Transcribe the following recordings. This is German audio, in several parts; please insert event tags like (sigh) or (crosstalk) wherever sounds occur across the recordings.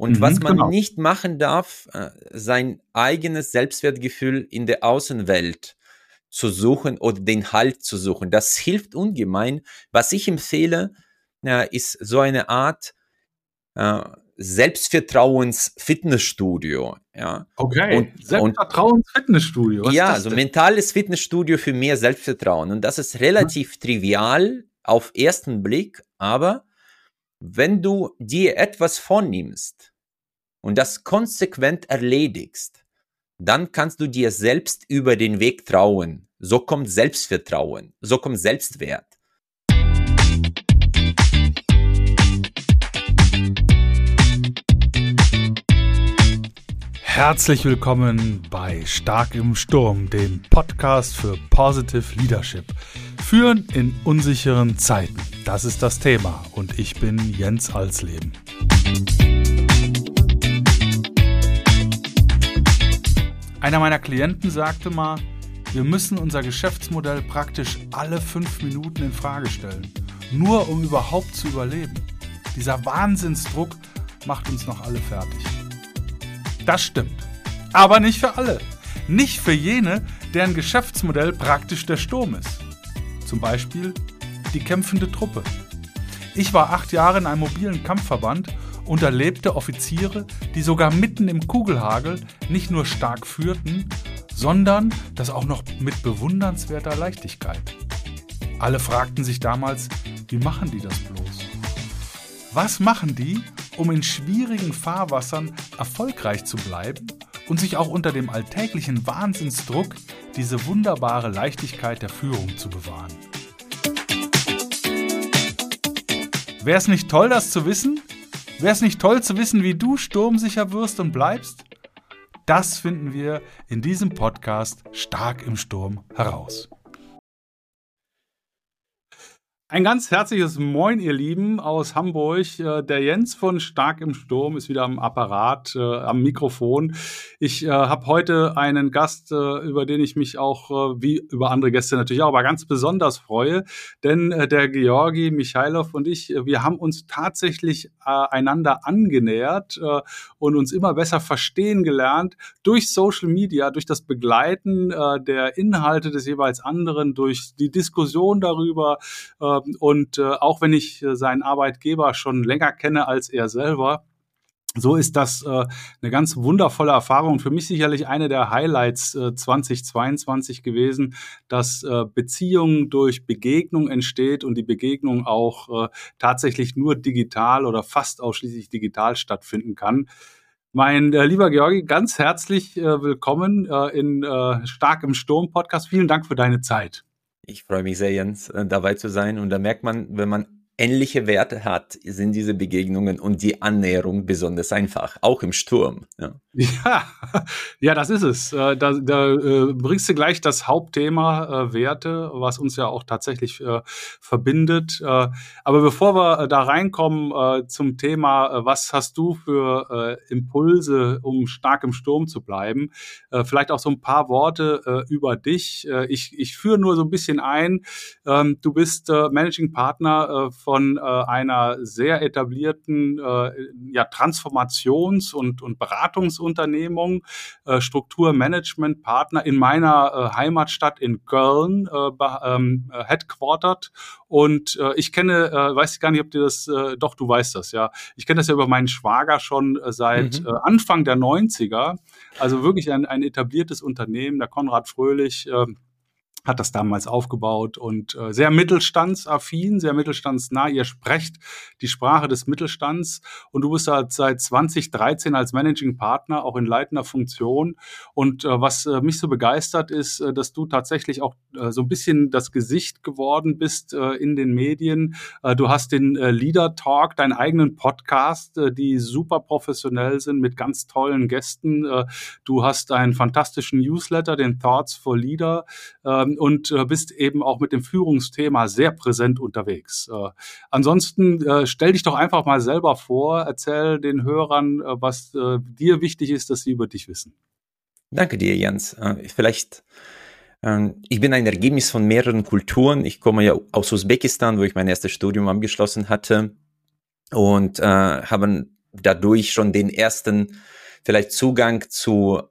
Und mhm, was man genau. nicht machen darf, äh, sein eigenes Selbstwertgefühl in der Außenwelt zu suchen oder den Halt zu suchen. Das hilft ungemein. Was ich empfehle, ist so eine Art äh, Selbstvertrauens-Fitnessstudio. Ja. Okay, und, Selbstvertrauens-Fitnessstudio. Ja, also mentales Fitnessstudio für mehr Selbstvertrauen. Und das ist relativ hm. trivial auf ersten Blick, aber wenn du dir etwas vornimmst und das konsequent erledigst, dann kannst du dir selbst über den Weg trauen. So kommt Selbstvertrauen, so kommt Selbstwert. Herzlich willkommen bei Stark im Sturm, dem Podcast für Positive Leadership. Führen in unsicheren Zeiten. Das ist das Thema und ich bin Jens Alsleben. Einer meiner Klienten sagte mal, wir müssen unser Geschäftsmodell praktisch alle fünf Minuten in Frage stellen, nur um überhaupt zu überleben. Dieser Wahnsinnsdruck macht uns noch alle fertig. Das stimmt. Aber nicht für alle. Nicht für jene, deren Geschäftsmodell praktisch der Sturm ist. Zum Beispiel die kämpfende Truppe. Ich war acht Jahre in einem mobilen Kampfverband und erlebte Offiziere, die sogar mitten im Kugelhagel nicht nur stark führten, sondern das auch noch mit bewundernswerter Leichtigkeit. Alle fragten sich damals, wie machen die das bloß? Was machen die, um in schwierigen Fahrwassern erfolgreich zu bleiben und sich auch unter dem alltäglichen Wahnsinnsdruck diese wunderbare Leichtigkeit der Führung zu bewahren? Wäre es nicht toll, das zu wissen? Wäre es nicht toll zu wissen, wie du sturmsicher wirst und bleibst? Das finden wir in diesem Podcast Stark im Sturm heraus. Ein ganz herzliches Moin, ihr Lieben aus Hamburg. Äh, der Jens von Stark im Sturm ist wieder am Apparat, äh, am Mikrofon. Ich äh, habe heute einen Gast, über den ich mich auch, wie über andere Gäste natürlich auch, aber ganz besonders freue. Denn der Georgi Michailov und ich, wir haben uns tatsächlich einander angenähert und uns immer besser verstehen gelernt durch Social Media, durch das Begleiten der Inhalte des jeweils anderen, durch die Diskussion darüber, ähm, und äh, auch wenn ich äh, seinen Arbeitgeber schon länger kenne als er selber, so ist das äh, eine ganz wundervolle Erfahrung. Für mich sicherlich eine der Highlights äh, 2022 gewesen, dass äh, Beziehungen durch Begegnung entsteht und die Begegnung auch äh, tatsächlich nur digital oder fast ausschließlich digital stattfinden kann. Mein äh, lieber Georgi, ganz herzlich äh, willkommen äh, in äh, Stark im Sturm Podcast. Vielen Dank für deine Zeit. Ich freue mich sehr, Jens, äh, dabei zu sein. Und da merkt man, wenn man ähnliche Werte hat, sind diese Begegnungen und die Annäherung besonders einfach, auch im Sturm. Ja, ja, (laughs) ja das ist es. Äh, da, da äh, bringst du gleich das Hauptthema äh, Werte, was uns ja auch tatsächlich verbindet. Aber bevor wir da reinkommen zum Thema, was hast du für Impulse, um stark im Sturm zu bleiben, vielleicht auch so ein paar Worte über dich. Ich, ich führe nur so ein bisschen ein. Ähm, du bist Managing Partner äh, von äh, einer sehr etablierten äh, ja, Transformations- und, und Beratungsunternehmung, äh, Strukturmanagementpartner in meiner äh, Heimatstadt in Köln äh, ähm, äh, headquartered. Und äh, ich kenne, äh, weiß ich gar nicht, ob dir das, äh, doch, du weißt das, ja. Ich kenne das ja über meinen Schwager schon äh, seit mhm. äh, Anfang der 90er. Also wirklich ein, ein etabliertes Unternehmen, der Konrad Fröhlich. Äh, hat das damals aufgebaut und äh, sehr mittelstandsaffin, sehr mittelstandsnah. Ihr sprecht die Sprache des Mittelstands und du bist halt seit 2013 als Managing Partner auch in leitender Funktion. Und äh, was äh, mich so begeistert ist, äh, dass du tatsächlich auch äh, so ein bisschen das Gesicht geworden bist äh, in den Medien. Äh, du hast den äh, Leader Talk, deinen eigenen Podcast, äh, die super professionell sind mit ganz tollen Gästen. Äh, du hast einen fantastischen Newsletter, den Thoughts for Leader. Äh, ähm, und äh, bist eben auch mit dem Führungsthema sehr präsent unterwegs. Äh, ansonsten äh, stell dich doch einfach mal selber vor, erzähl den Hörern, äh, was äh, dir wichtig ist, dass sie über dich wissen. Danke dir, Jens. Äh, vielleicht ähm, ich bin ein Ergebnis von mehreren Kulturen. Ich komme ja aus Usbekistan, wo ich mein erstes Studium abgeschlossen hatte und äh, habe dadurch schon den ersten vielleicht Zugang zu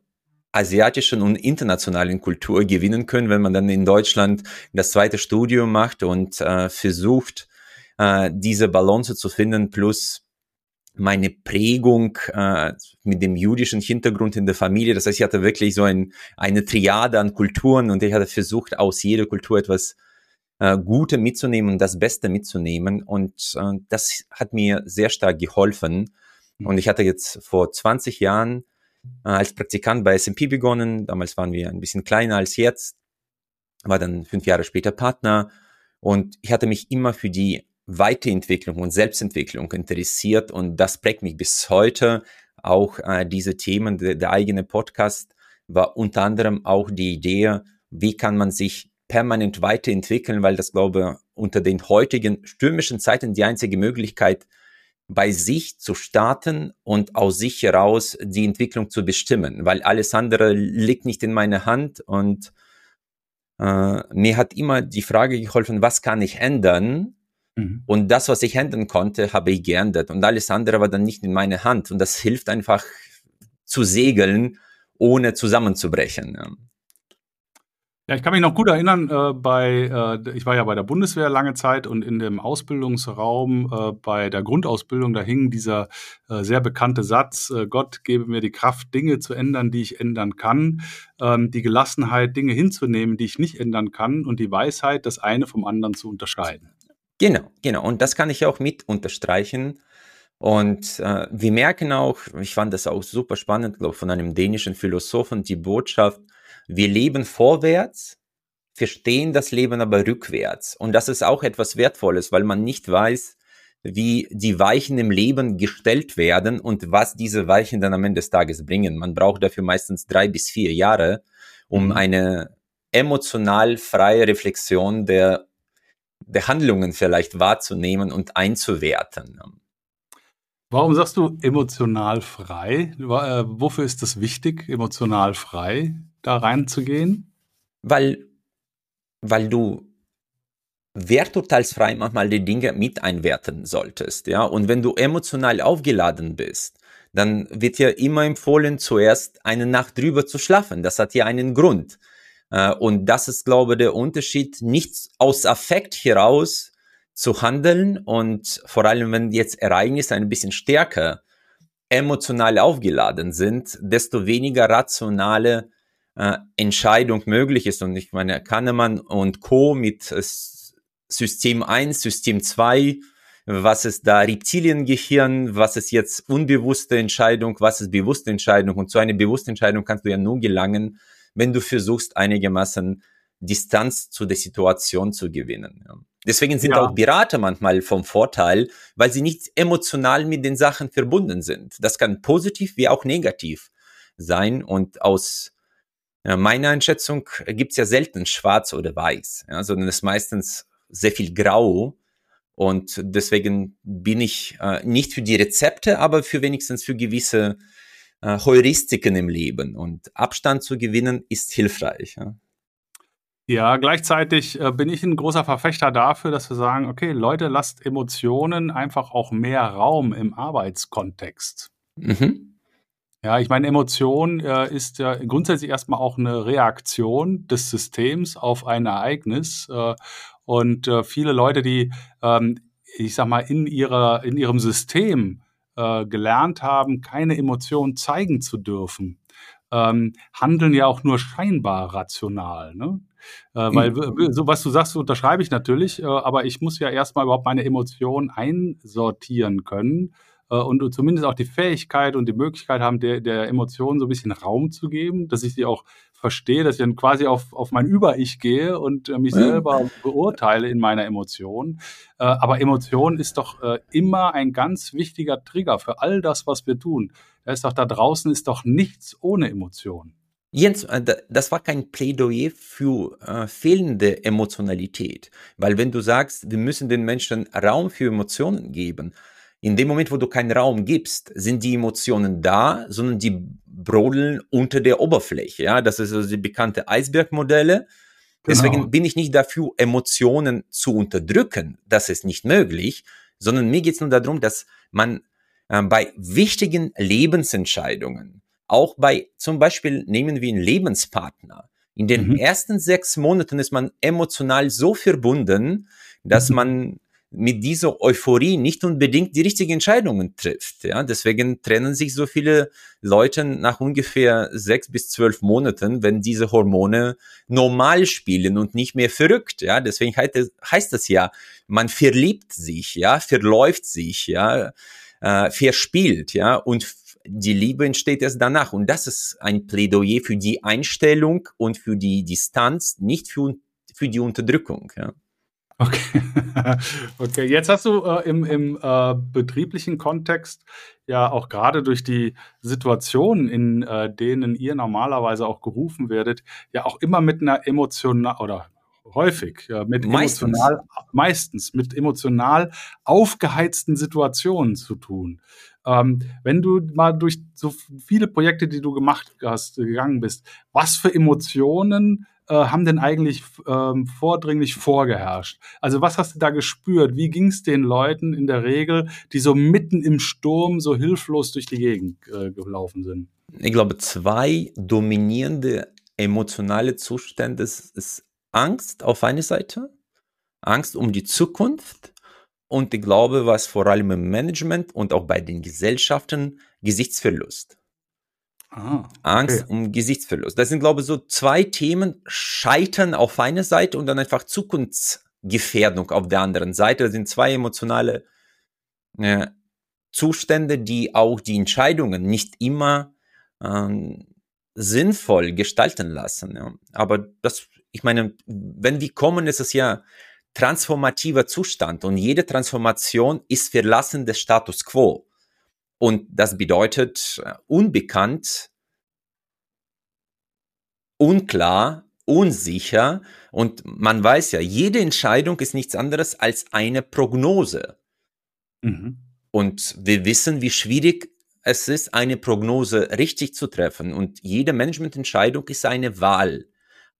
asiatischen und internationalen Kultur gewinnen können, wenn man dann in Deutschland das zweite Studium macht und äh, versucht, äh, diese Balance zu finden, plus meine Prägung äh, mit dem jüdischen Hintergrund in der Familie. Das heißt, ich hatte wirklich so ein, eine Triade an Kulturen und ich hatte versucht, aus jeder Kultur etwas äh, Gute mitzunehmen und das Beste mitzunehmen. Und äh, das hat mir sehr stark geholfen. Und ich hatte jetzt vor 20 Jahren äh, als Praktikant bei S&P begonnen. Damals waren wir ein bisschen kleiner als jetzt. War dann fünf Jahre später Partner. Und ich hatte mich immer für die Weiterentwicklung und Selbstentwicklung interessiert und das prägt mich bis heute. Auch äh, diese Themen, der, der eigene Podcast war unter anderem auch die Idee, wie kann man sich permanent weiterentwickeln, weil das glaube unter den heutigen stürmischen Zeiten die einzige Möglichkeit bei sich zu starten und aus sich heraus die Entwicklung zu bestimmen, weil alles andere liegt nicht in meiner Hand und äh, mir hat immer die Frage geholfen, was kann ich ändern? Mhm. Und das, was ich ändern konnte, habe ich geändert und alles andere war dann nicht in meiner Hand und das hilft einfach zu segeln, ohne zusammenzubrechen. Ja. Ich kann mich noch gut erinnern, äh, bei, äh, ich war ja bei der Bundeswehr lange Zeit und in dem Ausbildungsraum äh, bei der Grundausbildung, da hing dieser äh, sehr bekannte Satz, äh, Gott gebe mir die Kraft, Dinge zu ändern, die ich ändern kann, ähm, die Gelassenheit, Dinge hinzunehmen, die ich nicht ändern kann und die Weisheit, das eine vom anderen zu unterscheiden. Genau, genau. Und das kann ich auch mit unterstreichen. Und äh, wir merken auch, ich fand das auch super spannend, glaube von einem dänischen Philosophen, die Botschaft, wir leben vorwärts, verstehen das Leben aber rückwärts. Und das ist auch etwas Wertvolles, weil man nicht weiß, wie die Weichen im Leben gestellt werden und was diese Weichen dann am Ende des Tages bringen. Man braucht dafür meistens drei bis vier Jahre, um mhm. eine emotional freie Reflexion der, der Handlungen vielleicht wahrzunehmen und einzuwerten. Warum sagst du emotional frei? Äh, wofür ist das wichtig, emotional frei? Da reinzugehen? Weil, weil du werturteilsfrei manchmal die Dinge mit einwerten solltest, ja. Und wenn du emotional aufgeladen bist, dann wird dir immer empfohlen, zuerst eine Nacht drüber zu schlafen. Das hat ja einen Grund. Äh, und das ist, glaube ich, der Unterschied, nicht aus Affekt heraus zu handeln und vor allem, wenn jetzt Ereignisse ein bisschen stärker emotional aufgeladen sind, desto weniger rationale äh, Entscheidung möglich ist. Und ich meine, Kahnemann und Co. mit äh, System 1, System 2, was ist da Reptiliengehirn, was ist jetzt unbewusste Entscheidung, was ist bewusste Entscheidung. Und zu einer bewussten Entscheidung kannst du ja nur gelangen, wenn du versuchst, einigermaßen Distanz zu der Situation zu gewinnen. Ja. Deswegen sind ja. auch Berater manchmal vom Vorteil, weil sie nicht emotional mit den Sachen verbunden sind. Das kann positiv wie auch negativ sein und aus ja, meiner Einschätzung gibt es ja selten schwarz oder weiß, ja, sondern es ist meistens sehr viel grau. Und deswegen bin ich äh, nicht für die Rezepte, aber für wenigstens für gewisse äh, Heuristiken im Leben. Und Abstand zu gewinnen ist hilfreich. Ja. Ja, gleichzeitig äh, bin ich ein großer Verfechter dafür, dass wir sagen, okay, Leute, lasst Emotionen einfach auch mehr Raum im Arbeitskontext. Mhm. Ja, ich meine, Emotion äh, ist ja grundsätzlich erstmal auch eine Reaktion des Systems auf ein Ereignis. Äh, und äh, viele Leute, die, ähm, ich sag mal, in, ihrer, in ihrem System äh, gelernt haben, keine Emotion zeigen zu dürfen, ähm, handeln ja auch nur scheinbar rational. Ne? Äh, weil, mhm. so was du sagst, unterschreibe ich natürlich, äh, aber ich muss ja erstmal überhaupt meine Emotionen einsortieren können und zumindest auch die Fähigkeit und die Möglichkeit haben, der, der Emotionen so ein bisschen Raum zu geben, dass ich sie auch verstehe, dass ich dann quasi auf, auf mein Über-Ich gehe und äh, mich selber beurteile in meiner Emotion. Äh, aber Emotion ist doch äh, immer ein ganz wichtiger Trigger für all das, was wir tun. Da ist doch da draußen ist doch nichts ohne Emotion. Jens, äh, das war kein Plädoyer für äh, fehlende Emotionalität, weil wenn du sagst, wir müssen den Menschen Raum für Emotionen geben, in dem Moment, wo du keinen Raum gibst, sind die Emotionen da, sondern die brodeln unter der Oberfläche. Ja, das ist also die bekannte Eisbergmodelle. Genau. Deswegen bin ich nicht dafür, Emotionen zu unterdrücken. Das ist nicht möglich, sondern mir geht es nur darum, dass man äh, bei wichtigen Lebensentscheidungen, auch bei zum Beispiel nehmen wir einen Lebenspartner. In den mhm. ersten sechs Monaten ist man emotional so verbunden, dass mhm. man mit dieser Euphorie nicht unbedingt die richtigen Entscheidungen trifft. Ja, deswegen trennen sich so viele Leute nach ungefähr sechs bis zwölf Monaten, wenn diese Hormone normal spielen und nicht mehr verrückt. Ja, deswegen heißt es ja, man verliebt sich, ja, verläuft sich, ja, äh, verspielt, ja, und die Liebe entsteht erst danach. Und das ist ein Plädoyer für die Einstellung und für die Distanz, nicht für, für die Unterdrückung. Ja. Okay. (laughs) okay, jetzt hast du äh, im, im äh, betrieblichen Kontext ja auch gerade durch die Situationen, in äh, denen ihr normalerweise auch gerufen werdet, ja auch immer mit einer emotional oder häufig ja, mit meistens. emotional meistens mit emotional aufgeheizten Situationen zu tun. Ähm, wenn du mal durch so viele Projekte, die du gemacht hast, gegangen bist, was für Emotionen äh, haben denn eigentlich ähm, vordringlich vorgeherrscht? Also was hast du da gespürt? Wie ging es den Leuten in der Regel, die so mitten im Sturm so hilflos durch die Gegend äh, gelaufen sind? Ich glaube, zwei dominierende emotionale Zustände ist Angst auf einer Seite, Angst um die Zukunft und ich glaube, was vor allem im Management und auch bei den Gesellschaften Gesichtsverlust. Ah, okay. Angst um Gesichtsverlust. Das sind, glaube ich, so zwei Themen. Scheitern auf einer Seite und dann einfach Zukunftsgefährdung auf der anderen Seite. Das sind zwei emotionale äh, Zustände, die auch die Entscheidungen nicht immer ähm, sinnvoll gestalten lassen. Ja. Aber das, ich meine, wenn wir kommen, ist es ja transformativer Zustand und jede Transformation ist Verlassen des Status quo. Und das bedeutet äh, unbekannt, unklar, unsicher. Und man weiß ja, jede Entscheidung ist nichts anderes als eine Prognose. Mhm. Und wir wissen, wie schwierig es ist, eine Prognose richtig zu treffen. Und jede Managemententscheidung ist eine Wahl.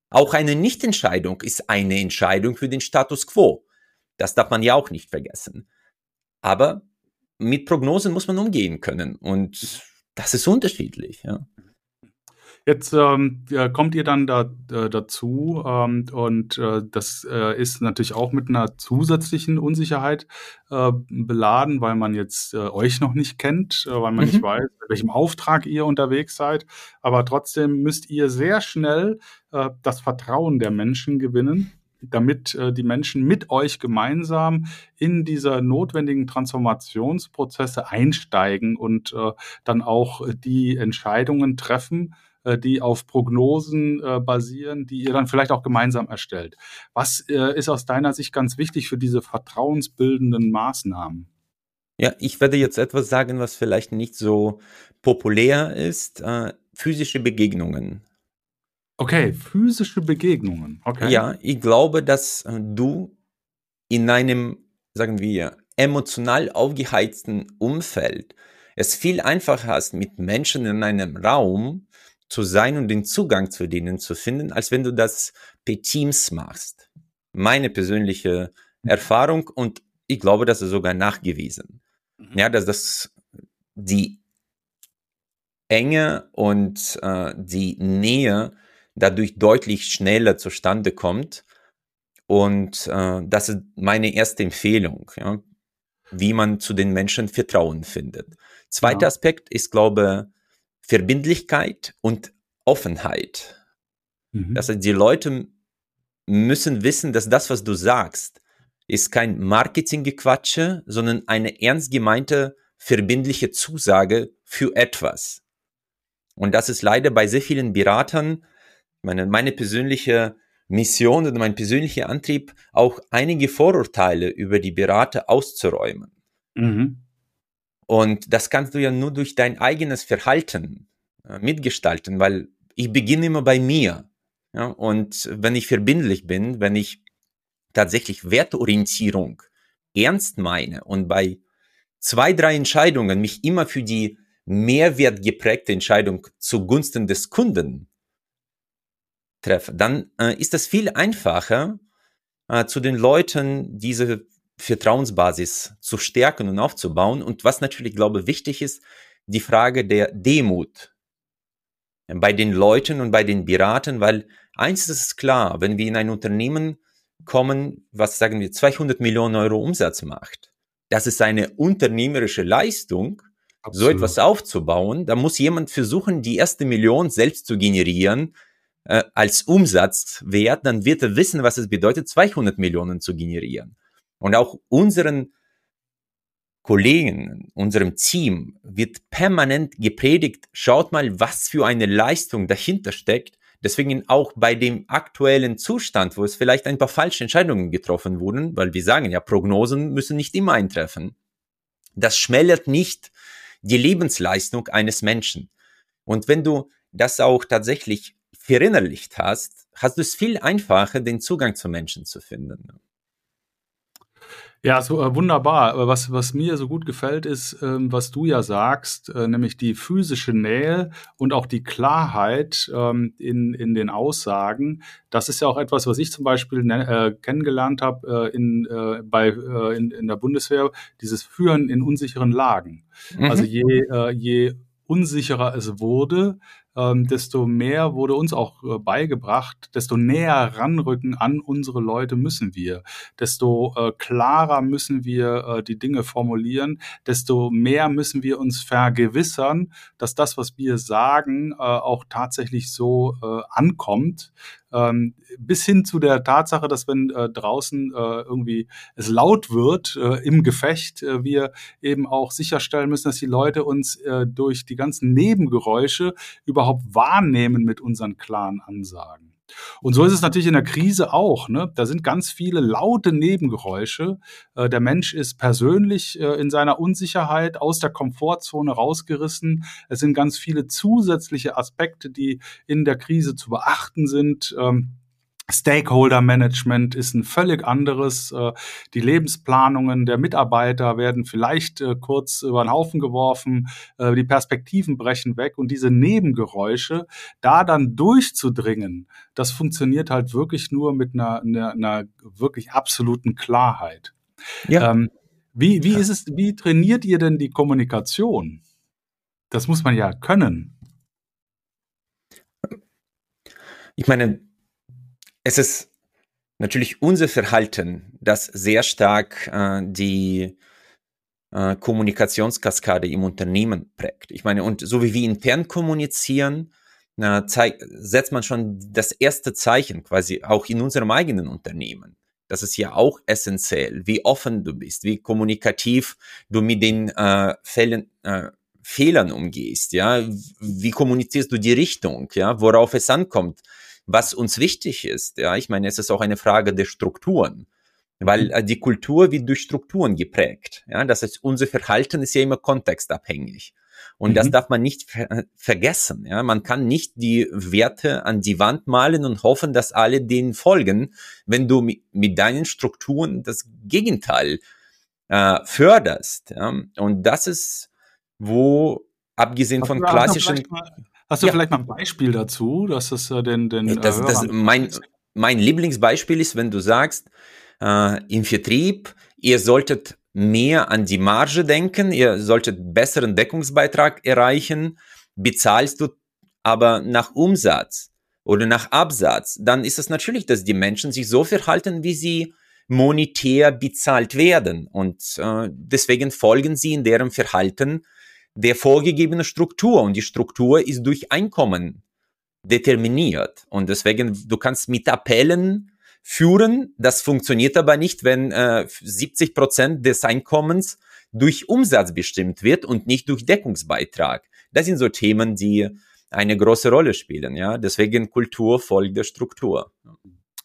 Auch eine Nichtentscheidung ist eine Entscheidung für den Status quo. Das darf man ja auch nicht vergessen. Aber mit Prognosen muss man umgehen können und das ist unterschiedlich. Ja. Jetzt ähm, kommt ihr dann da, äh, dazu ähm, und äh, das äh, ist natürlich auch mit einer zusätzlichen Unsicherheit äh, beladen, weil man jetzt äh, euch noch nicht kennt, äh, weil man mhm. nicht weiß, in welchem Auftrag ihr unterwegs seid. Aber trotzdem müsst ihr sehr schnell das Vertrauen der Menschen gewinnen damit äh, die Menschen mit euch gemeinsam in diese notwendigen Transformationsprozesse einsteigen und äh, dann auch die Entscheidungen treffen, äh, die auf Prognosen äh, basieren, die ihr dann vielleicht auch gemeinsam erstellt. Was äh, ist aus deiner Sicht ganz wichtig für diese vertrauensbildenden Maßnahmen? Ja, ich werde jetzt etwas sagen, was vielleicht nicht so populär ist. Äh, physische Begegnungen. Okay, physische Begegnungen. Okay. Ja, ich glaube, dass äh, du in einem, sagen wir, emotional aufgeheizten Umfeld es viel einfacher hast, mit Menschen in einem Raum zu sein und den Zugang zu denen zu finden, als wenn du das per Teams machst. Meine persönliche mhm. Erfahrung und ich glaube, das ist sogar nachgewiesen. Mhm. Ja, dass das die Enge und äh, die Nähe dadurch deutlich schneller zustande kommt. Und äh, das ist meine erste Empfehlung, ja, wie man zu den Menschen Vertrauen findet. Zweiter ja. Aspekt ist, glaube Verbindlichkeit und Offenheit. Mhm. Das heißt, die Leute müssen wissen, dass das, was du sagst, ist kein Marketinggequatsche, sondern eine ernst gemeinte, verbindliche Zusage für etwas. Und das ist leider bei sehr vielen Beratern meine, meine persönliche Mission oder mein persönlicher Antrieb, auch einige Vorurteile über die Berater auszuräumen. Mhm. Und das kannst du ja nur durch dein eigenes Verhalten äh, mitgestalten, weil ich beginne immer bei mir. Ja? Und wenn ich verbindlich bin, wenn ich tatsächlich Wertorientierung ernst meine und bei zwei, drei Entscheidungen mich immer für die mehrwertgeprägte Entscheidung zugunsten des Kunden treffe, dann äh, ist es viel einfacher, äh, zu den Leuten diese Vertrauensbasis zu stärken und aufzubauen. Und was natürlich, glaube ich, wichtig ist, die Frage der Demut bei den Leuten und bei den Beratern, weil eins ist klar, wenn wir in ein Unternehmen kommen, was sagen wir, 200 Millionen Euro Umsatz macht, das ist eine unternehmerische Leistung, Absolut. so etwas aufzubauen. Da muss jemand versuchen, die erste Million selbst zu generieren äh, als Umsatzwert, dann wird er wissen, was es bedeutet, 200 Millionen zu generieren. Und auch unseren Kollegen, unserem Team wird permanent gepredigt, schaut mal, was für eine Leistung dahinter steckt. Deswegen auch bei dem aktuellen Zustand, wo es vielleicht ein paar falsche Entscheidungen getroffen wurden, weil wir sagen ja, Prognosen müssen nicht immer eintreffen. Das schmälert nicht die Lebensleistung eines Menschen. Und wenn du das auch tatsächlich verinnerlicht hast, hast du es viel einfacher, den Zugang zu Menschen zu finden. Ja, so äh, wunderbar. Was, was mir so gut gefällt, ist, ähm, was du ja sagst, äh, nämlich die physische Nähe und auch die Klarheit ähm, in, in den Aussagen. Das ist ja auch etwas, was ich zum Beispiel äh, kennengelernt habe äh, in, äh, bei, äh, in, in der Bundeswehr, dieses Führen in unsicheren Lagen. Mhm. Also je, je unsicherer es wurde, ähm, desto mehr wurde uns auch äh, beigebracht, desto näher ranrücken an unsere Leute müssen wir, desto äh, klarer müssen wir äh, die Dinge formulieren, desto mehr müssen wir uns vergewissern, dass das, was wir sagen, äh, auch tatsächlich so äh, ankommt ähm, bis hin zu der Tatsache, dass wenn äh, draußen äh, irgendwie es laut wird äh, im Gefecht, äh, wir eben auch sicherstellen müssen, dass die Leute uns äh, durch die ganzen Nebengeräusche überhaupt wahrnehmen mit unseren klaren Ansagen. Und so ist es natürlich in der Krise auch. Ne? Da sind ganz viele laute Nebengeräusche. Äh, der Mensch ist persönlich äh, in seiner Unsicherheit aus der Komfortzone rausgerissen. Es sind ganz viele zusätzliche Aspekte, die in der Krise zu beachten sind. Ähm, Stakeholder Management ist ein völlig anderes. Äh, die Lebensplanungen der Mitarbeiter werden vielleicht äh, kurz über den Haufen geworfen. Äh, die Perspektiven brechen weg und diese Nebengeräusche, da dann durchzudringen, das funktioniert halt wirklich nur mit einer, einer, einer wirklich absoluten Klarheit. Ja. Ähm, wie, wie ist es, wie trainiert ihr denn die Kommunikation? Das muss man ja können. Ich meine, es ist natürlich unser Verhalten, das sehr stark äh, die äh, Kommunikationskaskade im Unternehmen prägt. Ich meine, und so wie wir intern kommunizieren, äh, setzt man schon das erste Zeichen quasi auch in unserem eigenen Unternehmen. Das ist ja auch essentiell, wie offen du bist, wie kommunikativ du mit den äh, Fällen, äh, Fehlern umgehst, ja, wie kommunizierst du die Richtung, ja, worauf es ankommt was uns wichtig ist. Ja, ich meine, es ist auch eine Frage der Strukturen, weil mhm. äh, die Kultur wird durch Strukturen geprägt. Ja, das heißt, unser Verhalten ist ja immer kontextabhängig. Und mhm. das darf man nicht ver äh, vergessen. Ja, man kann nicht die Werte an die Wand malen und hoffen, dass alle denen folgen, wenn du mit, mit deinen Strukturen das Gegenteil äh, förderst. Ja? Und das ist, wo abgesehen von klassischen Hast du ja. vielleicht mal ein Beispiel dazu, dass das äh, den, den äh, das, das, mein, mein Lieblingsbeispiel ist, wenn du sagst, äh, im Vertrieb, ihr solltet mehr an die Marge denken, ihr solltet besseren Deckungsbeitrag erreichen, bezahlst du aber nach Umsatz oder nach Absatz, dann ist es natürlich, dass die Menschen sich so verhalten, wie sie monetär bezahlt werden. Und äh, deswegen folgen sie in deren Verhalten der vorgegebenen Struktur und die Struktur ist durch Einkommen determiniert und deswegen du kannst mit Appellen führen, das funktioniert aber nicht, wenn äh, 70 Prozent des Einkommens durch Umsatz bestimmt wird und nicht durch Deckungsbeitrag. Das sind so Themen, die eine große Rolle spielen. Ja, deswegen Kultur folgt der Struktur.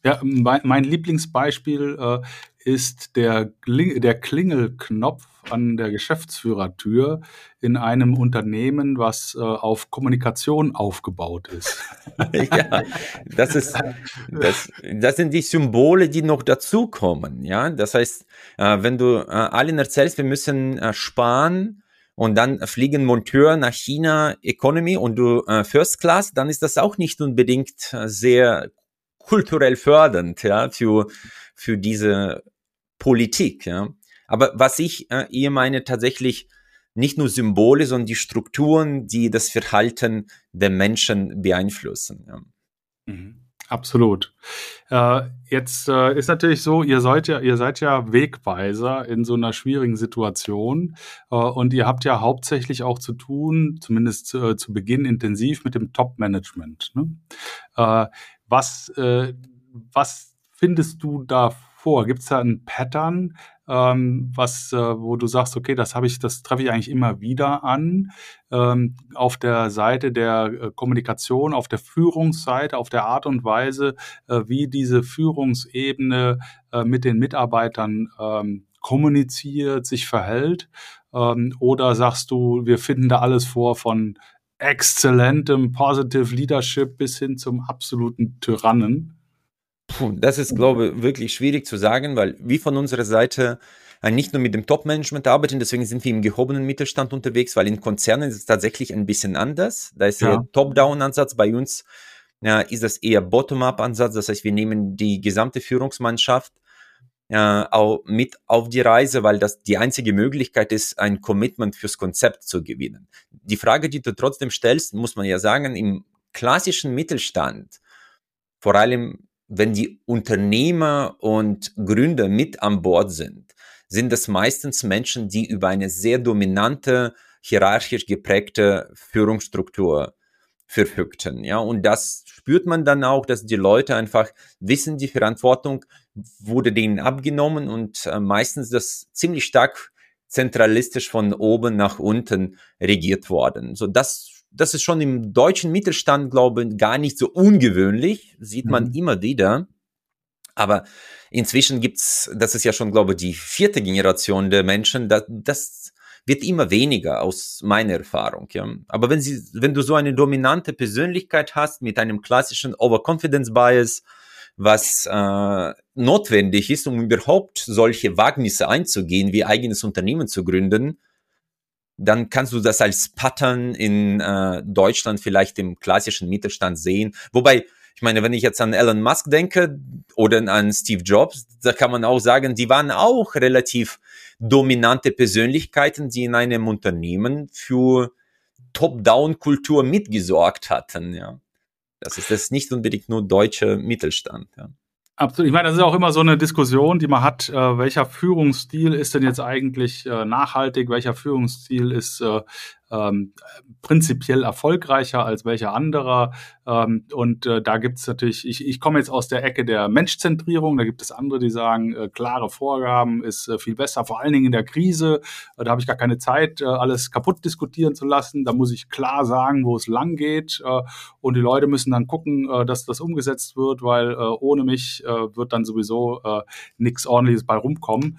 Ja, mein, mein Lieblingsbeispiel äh, ist der, der Klingelknopf an der Geschäftsführertür in einem Unternehmen, was äh, auf Kommunikation aufgebaut ist. (laughs) ja, das ist, das, das sind die Symbole, die noch dazukommen. Ja, das heißt, äh, wenn du äh, allen erzählst, wir müssen äh, sparen, und dann fliegen Monteur nach China Economy und du äh, First Class, dann ist das auch nicht unbedingt äh, sehr kulturell fördernd, ja, für, für diese Politik. Ja. Aber was ich äh, eher meine, tatsächlich nicht nur Symbole, sondern die Strukturen, die das Verhalten der Menschen beeinflussen. Ja. Mhm. Absolut. Äh, jetzt äh, ist natürlich so, ihr seid ja, ihr seid ja Wegweiser in so einer schwierigen Situation äh, und ihr habt ja hauptsächlich auch zu tun, zumindest äh, zu Beginn intensiv mit dem Top-Management. Ne? Äh, was, äh, was findest du da vor? Gibt es da ein Pattern, ähm, was, äh, wo du sagst, okay, das habe ich, das treffe ich eigentlich immer wieder an, ähm, auf der Seite der äh, Kommunikation, auf der Führungsseite, auf der Art und Weise, äh, wie diese Führungsebene äh, mit den Mitarbeitern ähm, kommuniziert, sich verhält? Ähm, oder sagst du, wir finden da alles vor von exzellentem Positive Leadership bis hin zum absoluten Tyrannen? Puh, das ist, glaube ich, wirklich schwierig zu sagen, weil wir von unserer Seite äh, nicht nur mit dem Top-Management arbeiten, deswegen sind wir im gehobenen Mittelstand unterwegs, weil in Konzernen ist es tatsächlich ein bisschen anders. Da ist ja. eher Top-Down-Ansatz. Bei uns ja, ist das eher Bottom-up-Ansatz. Das heißt, wir nehmen die gesamte Führungsmannschaft äh, auch mit auf die Reise, weil das die einzige Möglichkeit ist, ein Commitment fürs Konzept zu gewinnen. Die Frage, die du trotzdem stellst, muss man ja sagen, im klassischen Mittelstand, vor allem wenn die Unternehmer und Gründer mit an Bord sind, sind das meistens Menschen, die über eine sehr dominante, hierarchisch geprägte Führungsstruktur verfügten. Ja, und das spürt man dann auch, dass die Leute einfach wissen, die Verantwortung wurde denen abgenommen und äh, meistens das ziemlich stark zentralistisch von oben nach unten regiert worden. So das das ist schon im deutschen Mittelstand, glaube ich, gar nicht so ungewöhnlich, sieht man mhm. immer wieder. Aber inzwischen gibt's, das ist ja schon, glaube ich, die vierte Generation der Menschen, das, das wird immer weniger aus meiner Erfahrung. Ja. Aber wenn, sie, wenn du so eine dominante Persönlichkeit hast mit einem klassischen Overconfidence Bias, was äh, notwendig ist, um überhaupt solche Wagnisse einzugehen, wie eigenes Unternehmen zu gründen, dann kannst du das als Pattern in äh, Deutschland vielleicht im klassischen Mittelstand sehen. Wobei, ich meine, wenn ich jetzt an Elon Musk denke oder an Steve Jobs, da kann man auch sagen, die waren auch relativ dominante Persönlichkeiten, die in einem Unternehmen für Top-Down-Kultur mitgesorgt hatten. Ja, das ist das nicht unbedingt nur deutscher Mittelstand. Ja. Absolut. Ich meine, das ist auch immer so eine Diskussion, die man hat. Äh, welcher Führungsstil ist denn jetzt eigentlich äh, nachhaltig? Welcher Führungsstil ist äh, ähm, prinzipiell erfolgreicher als welcher anderer. Ähm, und äh, da gibt es natürlich, ich, ich komme jetzt aus der Ecke der Menschzentrierung, da gibt es andere, die sagen, äh, klare Vorgaben ist äh, viel besser, vor allen Dingen in der Krise. Äh, da habe ich gar keine Zeit, äh, alles kaputt diskutieren zu lassen. Da muss ich klar sagen, wo es lang geht. Äh, und die Leute müssen dann gucken, dass das umgesetzt wird, weil ohne mich wird dann sowieso nichts ordentliches bei rumkommen.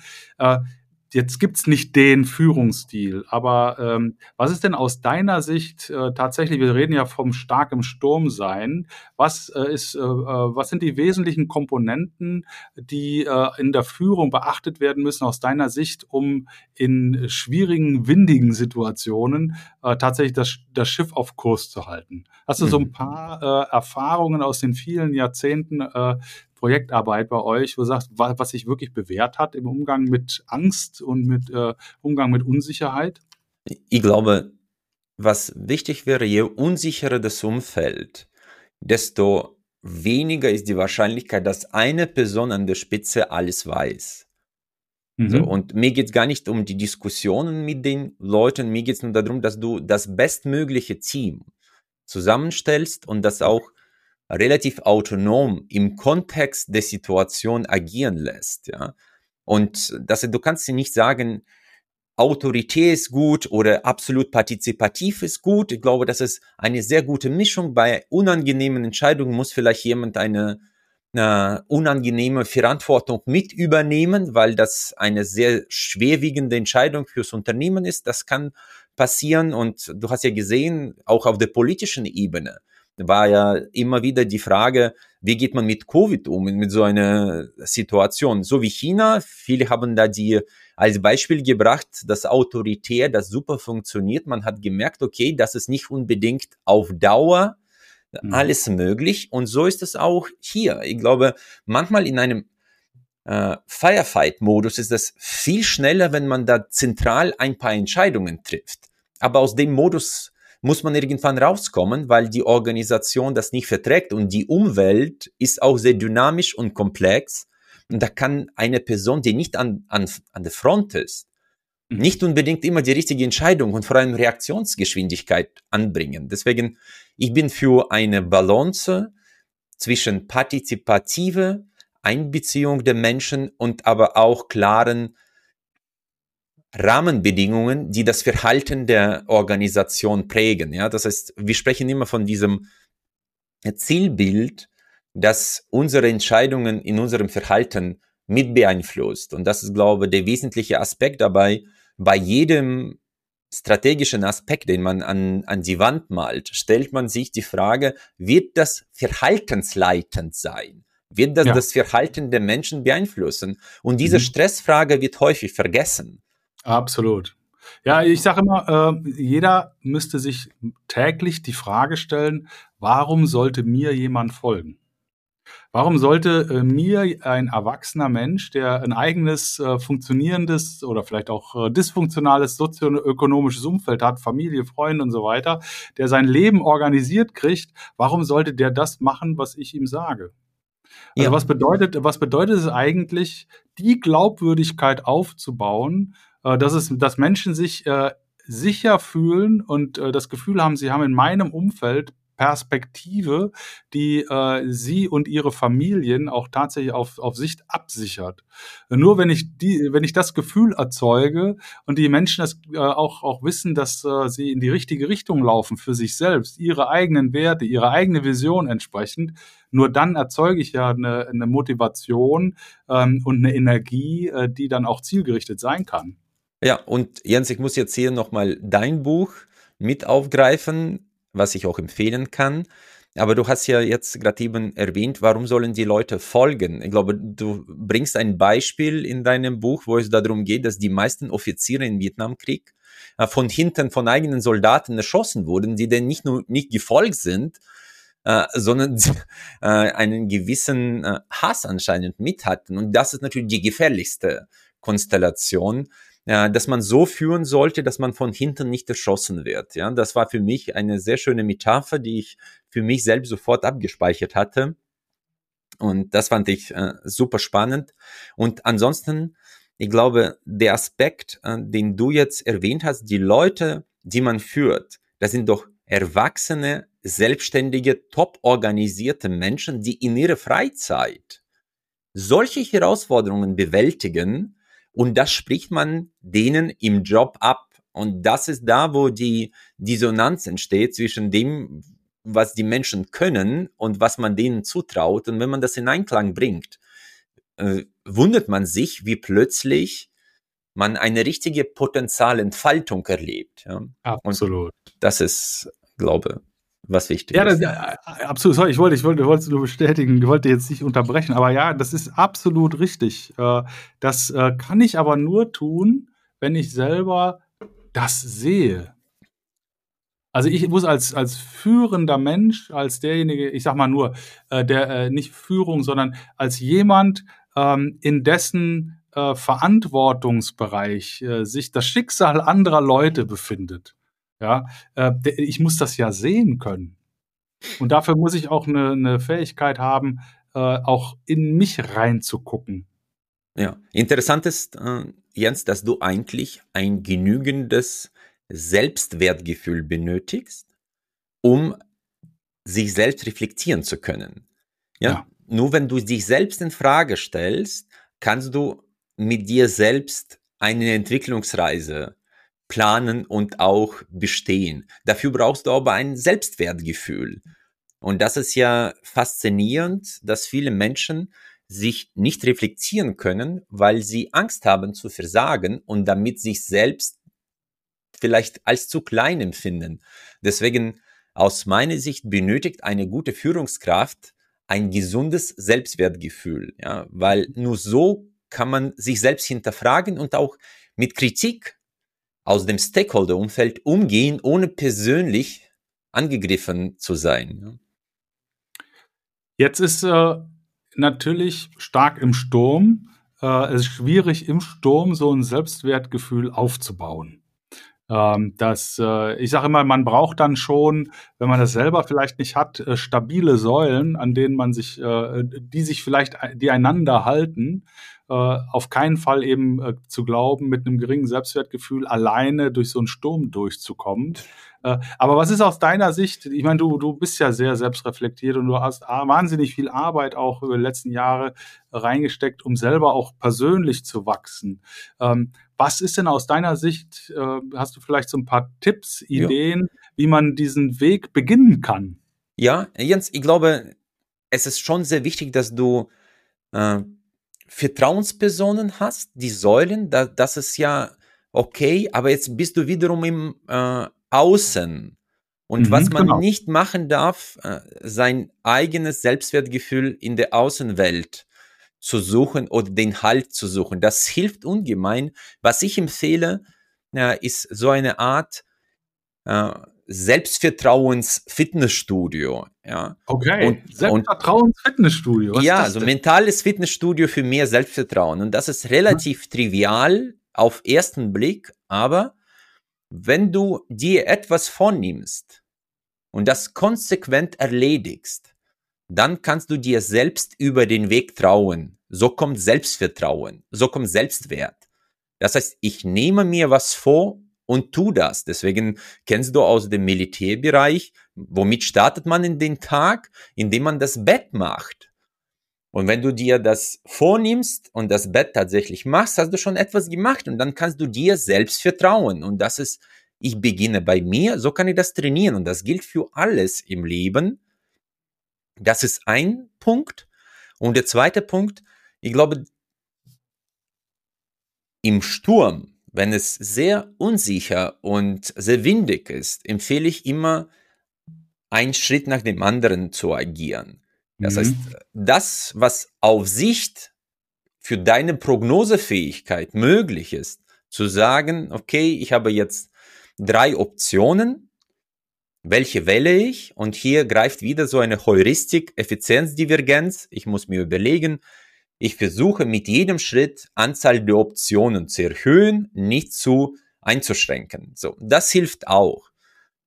Jetzt gibt's nicht den Führungsstil, aber ähm, was ist denn aus deiner Sicht äh, tatsächlich, wir reden ja vom starkem Sturm sein, was äh, ist, äh, äh, was sind die wesentlichen Komponenten, die äh, in der Führung beachtet werden müssen aus deiner Sicht, um in schwierigen, windigen Situationen äh, tatsächlich das, das Schiff auf Kurs zu halten? Hast du so ein mhm. paar äh, Erfahrungen aus den vielen Jahrzehnten äh, Projektarbeit bei euch, wo du sagst, was, sich wirklich bewährt hat im Umgang mit Angst und mit äh, Umgang mit Unsicherheit? Ich glaube, was wichtig wäre, je unsicherer das Umfeld, desto weniger ist die Wahrscheinlichkeit, dass eine Person an der Spitze alles weiß. Mhm. So, und mir geht es gar nicht um die Diskussionen mit den Leuten, mir geht es nur darum, dass du das bestmögliche Team zusammenstellst und das auch relativ autonom im Kontext der Situation agieren lässt, ja. Und das, du kannst dir nicht sagen, Autorität ist gut oder absolut partizipativ ist gut. Ich glaube, das ist eine sehr gute Mischung. Bei unangenehmen Entscheidungen muss vielleicht jemand eine, eine unangenehme Verantwortung mit übernehmen, weil das eine sehr schwerwiegende Entscheidung fürs Unternehmen ist. Das kann passieren und du hast ja gesehen, auch auf der politischen Ebene war ja immer wieder die Frage, wie geht man mit Covid um, mit so einer Situation? So wie China, viele haben da die als Beispiel gebracht, das autoritär, das super funktioniert. Man hat gemerkt, okay, das ist nicht unbedingt auf Dauer mhm. alles möglich. Und so ist es auch hier. Ich glaube, manchmal in einem äh, Firefight-Modus ist das viel schneller, wenn man da zentral ein paar Entscheidungen trifft. Aber aus dem Modus muss man irgendwann rauskommen, weil die Organisation das nicht verträgt und die Umwelt ist auch sehr dynamisch und komplex. Und da kann eine Person, die nicht an, an, an der Front ist, mhm. nicht unbedingt immer die richtige Entscheidung und vor allem Reaktionsgeschwindigkeit anbringen. Deswegen, ich bin für eine Balance zwischen partizipative Einbeziehung der Menschen und aber auch klaren Rahmenbedingungen, die das Verhalten der Organisation prägen. Ja, das heißt, wir sprechen immer von diesem Zielbild, das unsere Entscheidungen in unserem Verhalten mit beeinflusst. Und das ist, glaube ich, der wesentliche Aspekt dabei. Bei jedem strategischen Aspekt, den man an, an die Wand malt, stellt man sich die Frage, wird das verhaltensleitend sein? Wird das ja. das Verhalten der Menschen beeinflussen? Und diese mhm. Stressfrage wird häufig vergessen. Absolut. Ja, ich sage immer, äh, jeder müsste sich täglich die Frage stellen, warum sollte mir jemand folgen? Warum sollte äh, mir ein erwachsener Mensch, der ein eigenes äh, funktionierendes oder vielleicht auch äh, dysfunktionales sozioökonomisches Umfeld hat, Familie, Freunde und so weiter, der sein Leben organisiert kriegt, warum sollte der das machen, was ich ihm sage? Also ja. was bedeutet, was bedeutet es eigentlich, die Glaubwürdigkeit aufzubauen, äh, dass es, dass Menschen sich äh, sicher fühlen und äh, das Gefühl haben, sie haben in meinem Umfeld Perspektive, die äh, sie und ihre Familien auch tatsächlich auf, auf Sicht absichert. Nur wenn ich die, wenn ich das Gefühl erzeuge und die Menschen das äh, auch, auch wissen, dass äh, sie in die richtige Richtung laufen für sich selbst, ihre eigenen Werte, ihre eigene Vision entsprechend, nur dann erzeuge ich ja eine, eine Motivation ähm, und eine Energie, äh, die dann auch zielgerichtet sein kann. Ja, und Jens, ich muss jetzt hier nochmal dein Buch mit aufgreifen, was ich auch empfehlen kann. Aber du hast ja jetzt gerade eben erwähnt, warum sollen die Leute folgen? Ich glaube, du bringst ein Beispiel in deinem Buch, wo es darum geht, dass die meisten Offiziere im Vietnamkrieg äh, von hinten von eigenen Soldaten erschossen wurden, die denn nicht nur nicht gefolgt sind, äh, sondern (laughs) äh, einen gewissen Hass anscheinend mit hatten. Und das ist natürlich die gefährlichste Konstellation, ja, dass man so führen sollte, dass man von hinten nicht erschossen wird. Ja, das war für mich eine sehr schöne Metapher, die ich für mich selbst sofort abgespeichert hatte. Und das fand ich äh, super spannend. Und ansonsten, ich glaube, der Aspekt, äh, den du jetzt erwähnt hast, die Leute, die man führt, das sind doch erwachsene, selbstständige, top organisierte Menschen, die in ihrer Freizeit solche Herausforderungen bewältigen, und das spricht man denen im Job ab. Und das ist da, wo die Dissonanz entsteht zwischen dem, was die Menschen können und was man denen zutraut. Und wenn man das in Einklang bringt, äh, wundert man sich, wie plötzlich man eine richtige Potenzialentfaltung erlebt. Ja? Absolut. Und das ist, glaube ich, was wichtig ja, ist. Ja, äh, absolut. Sorry, ich wollte, ich wollte, wollte nur bestätigen, ich wollte jetzt nicht unterbrechen, aber ja, das ist absolut richtig. Äh, das äh, kann ich aber nur tun, wenn ich selber das sehe. Also ich muss als, als führender Mensch, als derjenige, ich sag mal nur, der nicht Führung, sondern als jemand, ähm, in dessen Verantwortungsbereich sich das Schicksal anderer Leute befindet ja, äh, ich muss das ja sehen können. Und dafür muss ich auch eine, eine Fähigkeit haben, äh, auch in mich reinzugucken. Ja, interessant ist, äh, Jens, dass du eigentlich ein genügendes Selbstwertgefühl benötigst, um sich selbst reflektieren zu können. Ja? ja. Nur wenn du dich selbst in Frage stellst, kannst du mit dir selbst eine Entwicklungsreise planen und auch bestehen. Dafür brauchst du aber ein Selbstwertgefühl. Und das ist ja faszinierend, dass viele Menschen sich nicht reflektieren können, weil sie Angst haben zu versagen und damit sich selbst vielleicht als zu klein empfinden. Deswegen aus meiner Sicht benötigt eine gute Führungskraft ein gesundes Selbstwertgefühl, ja, weil nur so kann man sich selbst hinterfragen und auch mit Kritik aus dem Stakeholder-Umfeld umgehen, ohne persönlich angegriffen zu sein. Jetzt ist äh, natürlich stark im Sturm äh, es ist schwierig, im Sturm so ein Selbstwertgefühl aufzubauen. Ähm, das, äh, ich sage immer, man braucht dann schon, wenn man das selber vielleicht nicht hat, äh, stabile Säulen, an denen man sich, äh, die sich vielleicht, die einander halten. Äh, auf keinen Fall eben äh, zu glauben, mit einem geringen Selbstwertgefühl alleine durch so einen Sturm durchzukommen. Äh, aber was ist aus deiner Sicht, ich meine, du, du bist ja sehr selbstreflektiert und du hast wahnsinnig viel Arbeit auch über die letzten Jahre reingesteckt, um selber auch persönlich zu wachsen. Ähm, was ist denn aus deiner Sicht, hast du vielleicht so ein paar Tipps, Ideen, ja. wie man diesen Weg beginnen kann? Ja, Jens, ich glaube, es ist schon sehr wichtig, dass du äh, Vertrauenspersonen hast, die Säulen, da, das ist ja okay, aber jetzt bist du wiederum im äh, Außen. Und mhm, was man genau. nicht machen darf, äh, sein eigenes Selbstwertgefühl in der Außenwelt zu suchen oder den Halt zu suchen. Das hilft ungemein. Was ich empfehle, äh, ist so eine Art äh, Selbstvertrauens-Fitnessstudio. Ja. Okay, Selbstvertrauens-Fitnessstudio. Ja, also mentales Fitnessstudio für mehr Selbstvertrauen. Und das ist relativ hm. trivial auf ersten Blick, aber wenn du dir etwas vornimmst und das konsequent erledigst, dann kannst du dir selbst über den Weg trauen. So kommt Selbstvertrauen, so kommt Selbstwert. Das heißt, ich nehme mir was vor und tu das. Deswegen kennst du aus dem Militärbereich, womit startet man in den Tag? Indem man das Bett macht. Und wenn du dir das vornimmst und das Bett tatsächlich machst, hast du schon etwas gemacht und dann kannst du dir selbst vertrauen. Und das ist, ich beginne bei mir, so kann ich das trainieren. Und das gilt für alles im Leben. Das ist ein Punkt. Und der zweite Punkt, ich glaube, im Sturm, wenn es sehr unsicher und sehr windig ist, empfehle ich immer, einen Schritt nach dem anderen zu agieren. Das mhm. heißt, das, was auf Sicht für deine Prognosefähigkeit möglich ist, zu sagen, okay, ich habe jetzt drei Optionen, welche wähle ich? Und hier greift wieder so eine Heuristik, Effizienzdivergenz. Ich muss mir überlegen, ich versuche mit jedem Schritt Anzahl der Optionen zu erhöhen, nicht zu einzuschränken. So, das hilft auch.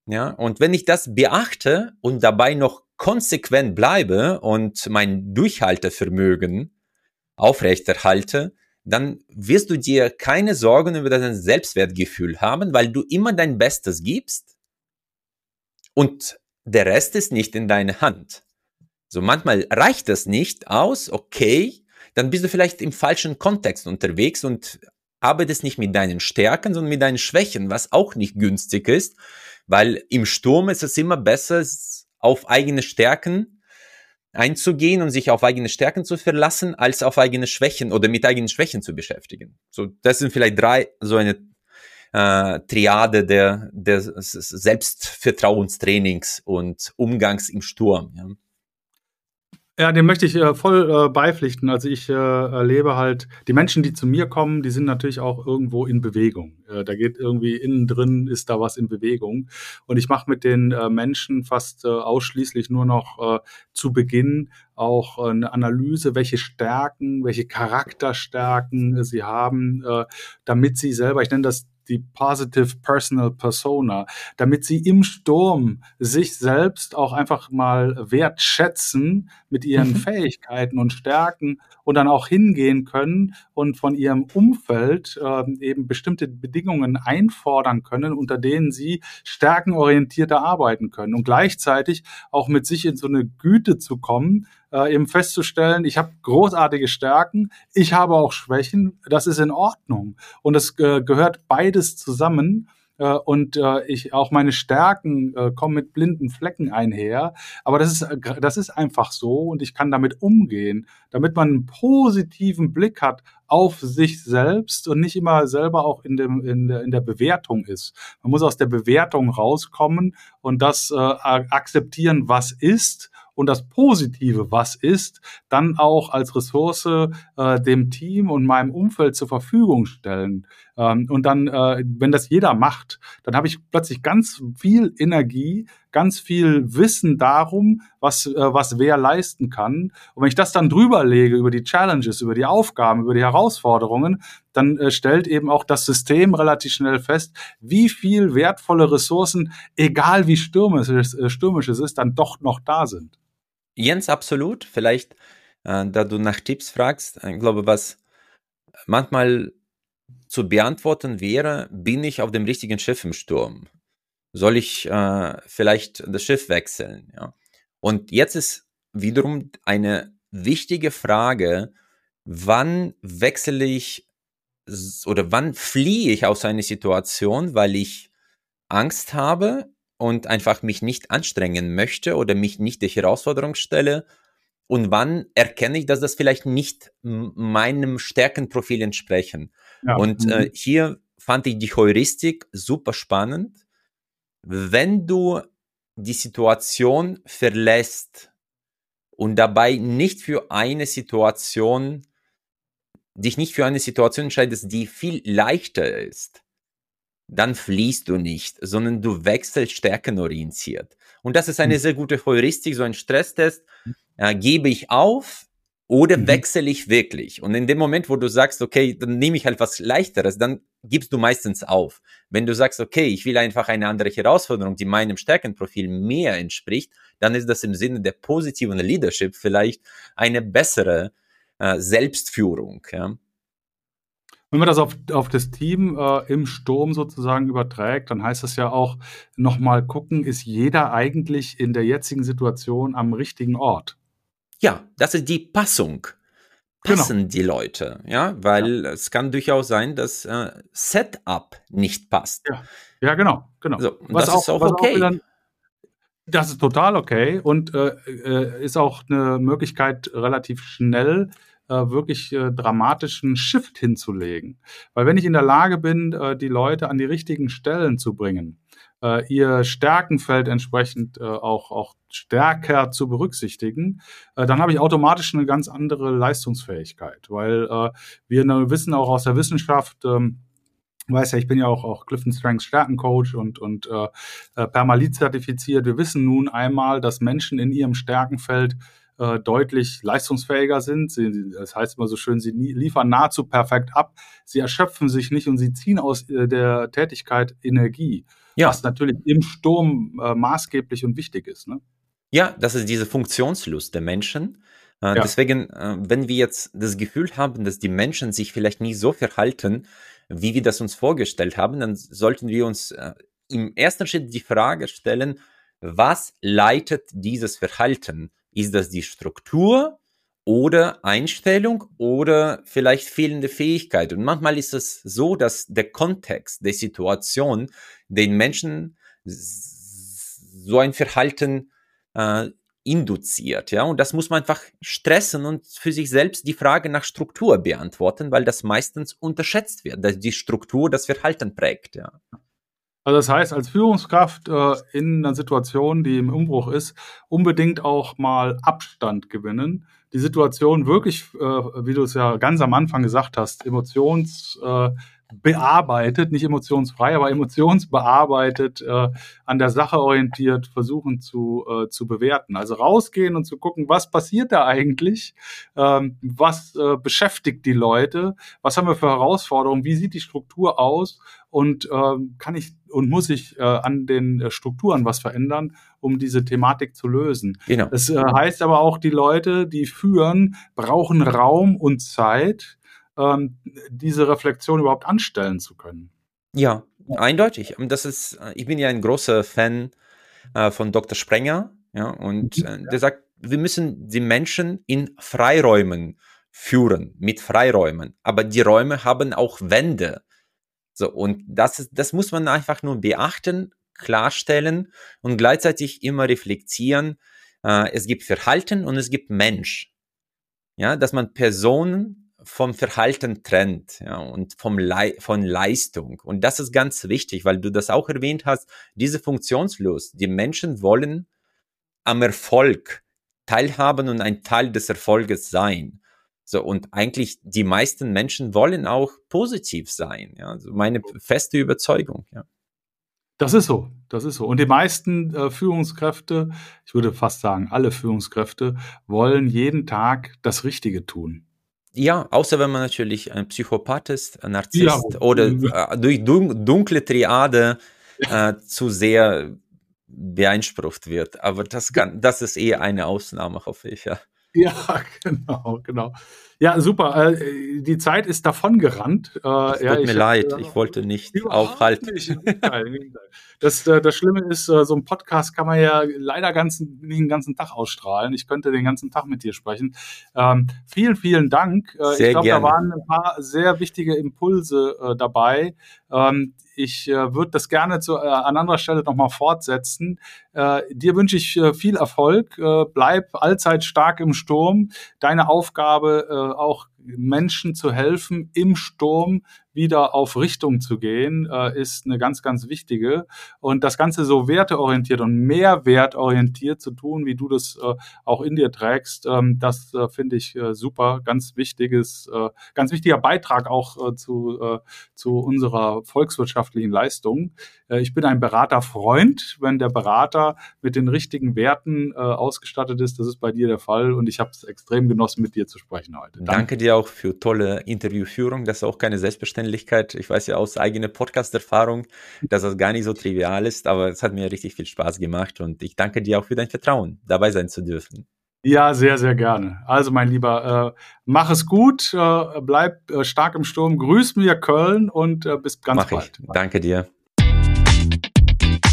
Ja, und wenn ich das beachte und dabei noch konsequent bleibe und mein Durchhaltevermögen aufrechterhalte, dann wirst du dir keine Sorgen über dein Selbstwertgefühl haben, weil du immer dein Bestes gibst und der Rest ist nicht in deiner Hand. So manchmal reicht das nicht aus, okay, dann bist du vielleicht im falschen Kontext unterwegs und arbeitest nicht mit deinen Stärken, sondern mit deinen Schwächen, was auch nicht günstig ist, weil im Sturm ist es immer besser, auf eigene Stärken einzugehen und sich auf eigene Stärken zu verlassen, als auf eigene Schwächen oder mit eigenen Schwächen zu beschäftigen. So, das sind vielleicht drei, so eine äh, Triade der, der Selbstvertrauenstrainings und Umgangs im Sturm. Ja. Ja, dem möchte ich äh, voll äh, beipflichten. Also ich äh, erlebe halt, die Menschen, die zu mir kommen, die sind natürlich auch irgendwo in Bewegung. Äh, da geht irgendwie innen drin, ist da was in Bewegung. Und ich mache mit den äh, Menschen fast äh, ausschließlich nur noch zu Beginn auch eine Analyse, welche Stärken, welche Charakterstärken sie haben, damit sie selber, ich nenne das die Positive Personal Persona, damit sie im Sturm sich selbst auch einfach mal wertschätzen mit ihren mhm. Fähigkeiten und Stärken und dann auch hingehen können und von ihrem Umfeld äh, eben bestimmte Bedingungen einfordern können, unter denen sie stärkenorientierter arbeiten können und gleichzeitig auch mit sich in so eine Güte zu kommen, äh, eben festzustellen, ich habe großartige Stärken, ich habe auch Schwächen, das ist in Ordnung. Und es äh, gehört beides zusammen. Äh, und äh, ich auch meine Stärken äh, kommen mit blinden Flecken einher. Aber das ist, äh, das ist einfach so und ich kann damit umgehen, damit man einen positiven Blick hat auf sich selbst und nicht immer selber auch in, dem, in, der, in der Bewertung ist. Man muss aus der Bewertung rauskommen und das äh, akzeptieren, was ist und das Positive, was ist, dann auch als Ressource äh, dem Team und meinem Umfeld zur Verfügung stellen. Ähm, und dann, äh, wenn das jeder macht, dann habe ich plötzlich ganz viel Energie, ganz viel Wissen darum, was, äh, was wer leisten kann. Und wenn ich das dann drüber lege über die Challenges, über die Aufgaben, über die Herausforderungen, dann äh, stellt eben auch das System relativ schnell fest, wie viel wertvolle Ressourcen, egal wie stürmisch äh, stürmisch es ist, dann doch noch da sind. Jens, absolut. Vielleicht, äh, da du nach Tipps fragst, ich glaube, was manchmal zu beantworten wäre, bin ich auf dem richtigen Schiff im Sturm? Soll ich äh, vielleicht das Schiff wechseln? Ja? Und jetzt ist wiederum eine wichtige Frage, wann wechsle ich oder wann fliehe ich aus einer Situation, weil ich Angst habe und einfach mich nicht anstrengen möchte oder mich nicht der Herausforderung stelle und wann erkenne ich, dass das vielleicht nicht meinem Stärkenprofil entsprechen. Ja. Und äh, mhm. hier fand ich die Heuristik super spannend. Wenn du die Situation verlässt und dabei nicht für eine Situation, dich nicht für eine Situation entscheidest, die viel leichter ist, dann fließt du nicht, sondern du wechselst stärkenorientiert. Und das ist eine mhm. sehr gute Heuristik, so ein Stresstest. Äh, gebe ich auf oder mhm. wechsle ich wirklich? Und in dem Moment, wo du sagst, okay, dann nehme ich halt was leichteres, dann gibst du meistens auf. Wenn du sagst, okay, ich will einfach eine andere Herausforderung, die meinem Stärkenprofil mehr entspricht, dann ist das im Sinne der positiven Leadership vielleicht eine bessere äh, Selbstführung. Ja? Wenn man das auf, auf das Team äh, im Sturm sozusagen überträgt, dann heißt das ja auch nochmal gucken, ist jeder eigentlich in der jetzigen Situation am richtigen Ort? Ja, das ist die Passung. Genau. Passen genau. die Leute, ja, weil ja. es kann durchaus sein, dass äh, Setup nicht passt. Ja, ja genau, genau. So, das auch, ist auch okay. Auch wieder, das ist total okay und äh, äh, ist auch eine Möglichkeit, relativ schnell äh, wirklich äh, dramatischen Shift hinzulegen. Weil wenn ich in der Lage bin, äh, die Leute an die richtigen Stellen zu bringen, äh, ihr Stärkenfeld entsprechend äh, auch, auch stärker zu berücksichtigen, äh, dann habe ich automatisch eine ganz andere Leistungsfähigkeit. Weil wir wissen auch aus der Wissenschaft, ähm, weiß ja, ich bin ja auch, auch Clifton Strengths Stärkencoach und, und äh Permalit zertifiziert. Wir wissen nun einmal, dass Menschen in ihrem Stärkenfeld äh, deutlich leistungsfähiger sind. Sie, das heißt immer so schön, sie liefern nahezu perfekt ab. Sie erschöpfen sich nicht und sie ziehen aus äh, der Tätigkeit Energie, ja. was natürlich im Sturm äh, maßgeblich und wichtig ist. Ne? Ja, das ist diese Funktionslust der Menschen. Äh, ja. Deswegen, äh, wenn wir jetzt das Gefühl haben, dass die Menschen sich vielleicht nie so verhalten, wie wir das uns vorgestellt haben, dann sollten wir uns äh, im ersten Schritt die Frage stellen, was leitet dieses Verhalten? Ist das die Struktur oder Einstellung oder vielleicht fehlende Fähigkeit? Und manchmal ist es so, dass der Kontext der Situation den Menschen so ein Verhalten äh, induziert, ja, und das muss man einfach stressen und für sich selbst die Frage nach Struktur beantworten, weil das meistens unterschätzt wird, dass die Struktur das Verhalten prägt, ja. Also das heißt, als Führungskraft äh, in einer Situation, die im Umbruch ist, unbedingt auch mal Abstand gewinnen. Die Situation wirklich, äh, wie du es ja ganz am Anfang gesagt hast, emotions äh, bearbeitet, nicht emotionsfrei, aber emotionsbearbeitet, äh, an der Sache orientiert versuchen zu, äh, zu bewerten. Also rausgehen und zu gucken, was passiert da eigentlich, ähm, was äh, beschäftigt die Leute, was haben wir für Herausforderungen, wie sieht die Struktur aus und ähm, kann ich und muss ich äh, an den äh, Strukturen was verändern, um diese Thematik zu lösen. Genau. Das äh, heißt aber auch, die Leute, die führen, brauchen Raum und Zeit, ähm, diese Reflexion überhaupt anstellen zu können. Ja, eindeutig. Das ist, äh, ich bin ja ein großer Fan äh, von Dr. Sprenger, ja, und äh, der sagt, wir müssen die Menschen in Freiräumen führen, mit Freiräumen. Aber die Räume haben auch Wände. So, und das ist, das muss man einfach nur beachten, klarstellen und gleichzeitig immer reflektieren. Äh, es gibt Verhalten und es gibt Mensch. Ja, dass man Personen vom Verhalten trennt ja, und vom Le von Leistung. Und das ist ganz wichtig, weil du das auch erwähnt hast, diese Funktionslust. Die Menschen wollen am Erfolg teilhaben und ein Teil des Erfolges sein. So, und eigentlich die meisten Menschen wollen auch positiv sein. Ja, also meine feste Überzeugung, ja. Das ist so, das ist so. Und die meisten äh, Führungskräfte, ich würde fast sagen, alle Führungskräfte wollen jeden Tag das Richtige tun. Ja, außer wenn man natürlich ein Psychopath ist, ein Narzisst ja. oder äh, durch dunkle Triade äh, zu sehr beeinsprucht wird. Aber das, kann, das ist eher eine Ausnahme, hoffe ich, ja. Ja, (laughs) genau, genau. Ja, super. Äh, die Zeit ist davon gerannt. Äh, tut ja, mir leid, äh, ich wollte nicht aufhalten. Nicht. Das, äh, das Schlimme ist, äh, so ein Podcast kann man ja leider ganzen, nicht den ganzen Tag ausstrahlen. Ich könnte den ganzen Tag mit dir sprechen. Ähm, vielen, vielen Dank. Sehr ich glaube, da waren ein paar sehr wichtige Impulse äh, dabei. Ähm, ich äh, würde das gerne zu, äh, an anderer Stelle nochmal fortsetzen. Äh, dir wünsche ich äh, viel Erfolg. Äh, bleib allzeit stark im Sturm. Deine Aufgabe äh, auch Menschen zu helfen, im Sturm wieder auf Richtung zu gehen, äh, ist eine ganz, ganz wichtige. Und das Ganze so werteorientiert und mehrwertorientiert zu tun, wie du das äh, auch in dir trägst, ähm, das äh, finde ich äh, super. Ganz wichtiges, äh, ganz wichtiger Beitrag auch äh, zu, zu unserer volkswirtschaftlichen Leistung. Ich bin ein Beraterfreund. Wenn der Berater mit den richtigen Werten ausgestattet ist, das ist bei dir der Fall. Und ich habe es extrem genossen, mit dir zu sprechen heute. Danke, Danke dir auch für tolle Interviewführung. Das ist auch keine Selbstverständlichkeit Selbstverständlichkeit. Ich weiß ja aus eigener Podcast-Erfahrung, dass das gar nicht so trivial ist, aber es hat mir richtig viel Spaß gemacht und ich danke dir auch für dein Vertrauen, dabei sein zu dürfen. Ja, sehr, sehr gerne. Also, mein Lieber, äh, mach es gut, äh, bleib äh, stark im Sturm, grüß mir Köln und äh, bis ganz mach bald. Ich. Danke dir.